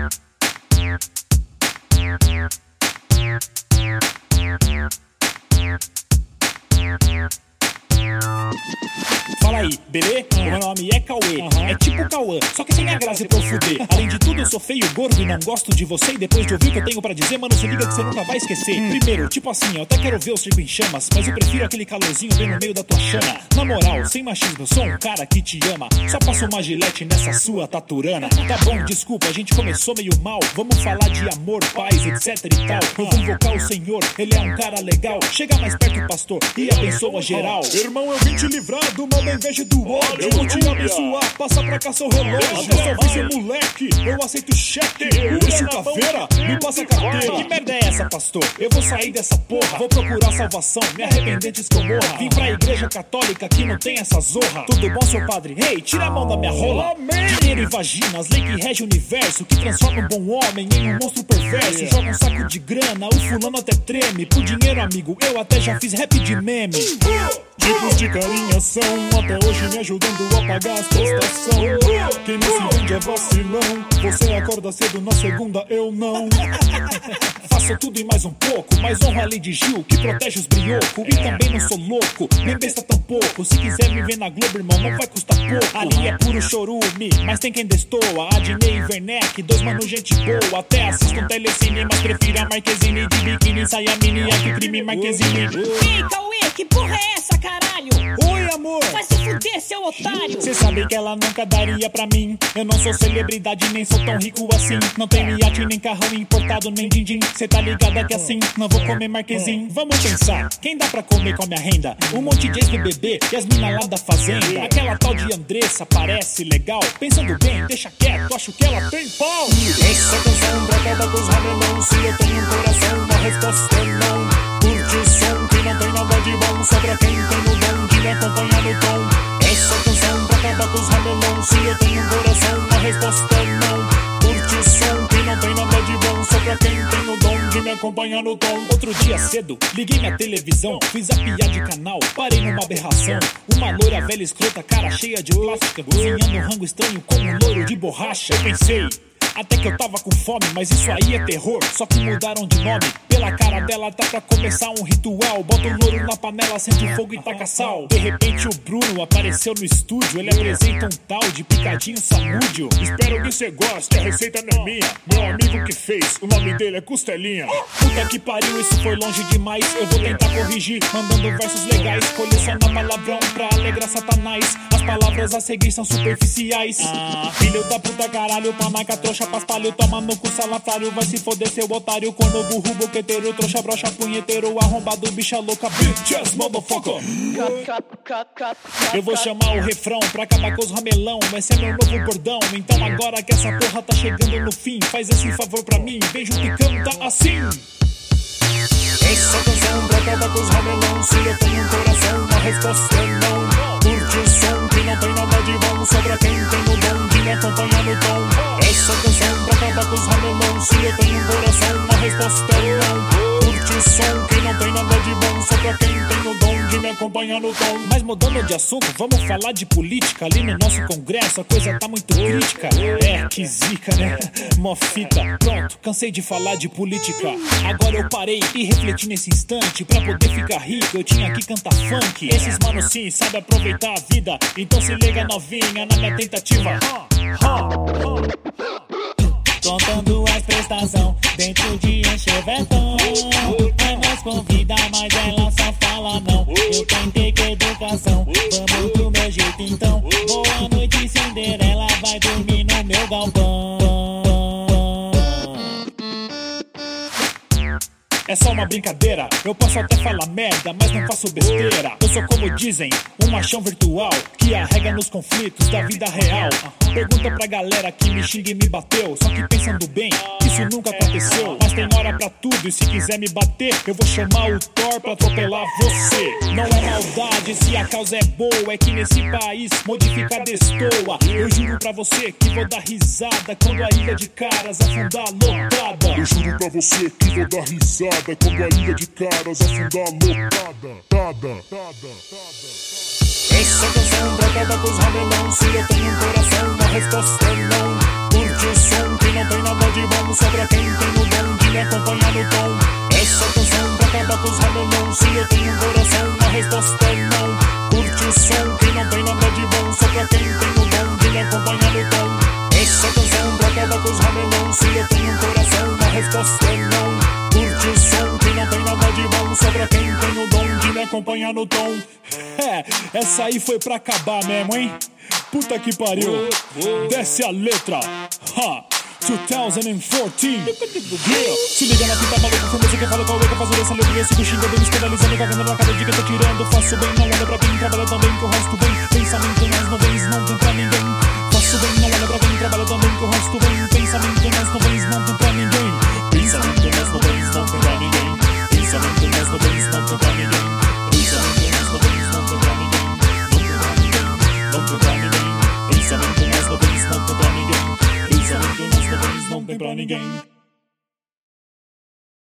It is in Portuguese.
Thank you. Fala aí, belê? Meu nome é Cauê. É tipo Cauã, só que sem a graça pra eu fuder. Além de tudo, eu sou feio, gordo e não gosto de você. E depois de ouvir o que eu tenho pra dizer, mano, se liga que você nunca vai esquecer. Primeiro, tipo assim, eu até quero ver o circo em chamas, mas eu prefiro aquele calorzinho bem no meio da tua chama. Na moral, sem machismo, eu sou um cara que te ama. Só passo uma gilete nessa sua taturana. Tá bom, desculpa, a gente começou meio mal. Vamos falar de amor, paz, etc e tal. Eu vou invocar o Senhor, ele é um cara legal. Chega mais perto, pastor, e abençoa geral. Irmão, eu vim te livrar do mal da inveja e do ódio. Eu vou te abençoar, passa pra cá seu relógio. Eu só vi ser moleque, eu aceito cheque. Deixa caveira, me passa a carteira. Que merda é essa, pastor? Eu vou sair dessa porra, vou procurar salvação, me arrepender antes que eu morra. Vim pra igreja católica que não tem essa zorra. Tudo bom, seu padre? Ei, tira a mão da minha rola. Dinheiro e vaginas, lei que rege o universo, que transforma um bom homem em um monstro perverso. Joga um saco de grana, o fulano até treme. Por dinheiro, amigo, eu até já fiz rap de meme. Tipos de carinha são até hoje me ajudando a pagar as prestações. Quem não se vende é vacilão. Você acorda cedo na segunda, eu não. Faço tudo e mais um pouco, mas honro a lei de Gil que protege os brioco. E também não sou louco, nem besta tampouco. Se quiser me ver na Globo, irmão, não vai custar pouco. Ali é puro chorume, mas tem quem destoa. Adnei e Werneck, dois manos gente boa. Até assisto um telecine, mas prefiro a Marquezine de biquíni. Saia mini, que crime Marquezine. Ei, Cauê, que porra é essa, caralho? Oi, amor! Vai se fuder, seu otário! Cê sabe que ela nunca daria pra mim. Eu não sou celebridade, nem sou tão rico assim. Não tenho iate, nem carrão importado, nem din-din. Cê tá ligada que assim, não vou comer marquesim. Vamos pensar, quem dá pra comer com a minha renda? Um monte de ex-BBB e as mina lá da fazenda. Aquela tal de Andressa parece legal. Pensando bem, deixa quieto, acho que ela tem pau. Essa canção pra acabar com os ramelão. Se eu tenho um coração, a resposta é não. Curte o som que não tem nada de bom. Só pra quem tem o dom de me acompanhar no tom. Essa canção pra acabar com os ramelão. Se eu tenho um coração, a resposta é não. Curte o som que não tem nada de bom. Só pra quem tem o dom de me acompanhar no tom. Outro dia cedo, liguei minha televisão. Fiz a piada de canal, parei numa aberração. Uma loira velha escrota, cara cheia de plástica. Cozinhando um rango estranho com um louro de borracha. Eu pensei. Até que eu tava com fome, mas isso aí é terror. Só que mudaram de nome. Pela cara dela tá pra começar um ritual. Bota o louro na panela, sente o fogo e taca sal. De repente o Bruno apareceu no estúdio. Ele apresenta um tal de picadinho samúdio. Espero que você goste, a receita não é minha. Meu amigo que fez, o nome dele é Costelinha. Puta que pariu, isso foi longe demais. Eu vou tentar corrigir, mandando versos legais. Escolher só na palavrão pra alegrar Satanás. As palavras a seguir são superficiais. Ah, filho da puta caralho, panaca, trouxa, paspalho, toma no cu, salafrário. Vai se foder, seu otário, corno, burro, boqueteiro, trouxa, broxa, punheteiro, arrombado, bicha louca, bitch ass motherfucker. Eu vou chamar o refrão pra acabar com os ramelão. Esse é meu novo bordão. Então agora que essa porra tá chegando no fim, faz esse favor pra mim. Vejo que canta assim. Essa canção pra acabar com os ramelão. Se eu tenho um coração, a resposta é não. Essa canção pra acabar com os ramelão. Se eu tenho um coração, a resposta é não. Curte som que não tem nada de bom. Só pra quem tem o dom de me acompanhar no tom. Mas mudando de assunto, vamos falar de política. Ali no nosso congresso a coisa tá muito crítica. É, que zica, né? Mó fita. Pronto, cansei de falar de política. Agora eu parei e refleti nesse instante. Pra poder ficar rico, eu tinha que cantar funk. Esses manos sim sabem aproveitar a vida. Então se liga novinha na minha tentativa. Ha, ha, ha. Prestações dentro É só uma brincadeira, eu posso até falar merda, mas não faço besteira. Eu sou como dizem, um machão virtual que arrega nos conflitos da vida real. Pergunta pra galera que me xinga e me bateu, só que pensando bem, isso nunca aconteceu. Mas tem hora pra tudo e se quiser me bater, eu vou chamar o Thor pra atropelar você. Não é maldade se a causa é boa, é que nesse país modificar destoa. Eu juro pra você que vou dar risada quando a ilha de caras afundar lotada. Eu juro pra você que vou dar risada quando a ilha de caras afundar lotada. Tada, tada, tada. Essa canção pra acabar com os ramelão Se eu tenho um coração, a resposta é não Curte o som que não tem nada de bom. Só pra quem tem o dom de me acompanhar no tom. Essa canção pra acabar com os ramelão Se eu tenho um coração, a resposta é não Curte o som que não tem nada de bom. Só pra quem tem o dom de me acompanhar no tom Só pra quem tem o dom de me acompanhar no tom É, essa aí foi pra acabar mesmo, hein? Puta que pariu. Desce a letra. Ha. 2014 yeah. Se liga na fita maluca, famoso que fala qual é que faz essa letra Eu sigo xingando, me escandalizando, cagando na que eu tô tirando Faço bem, não olha pra quem trabalha também que o resto vem Pensamento nas nuvens, não tem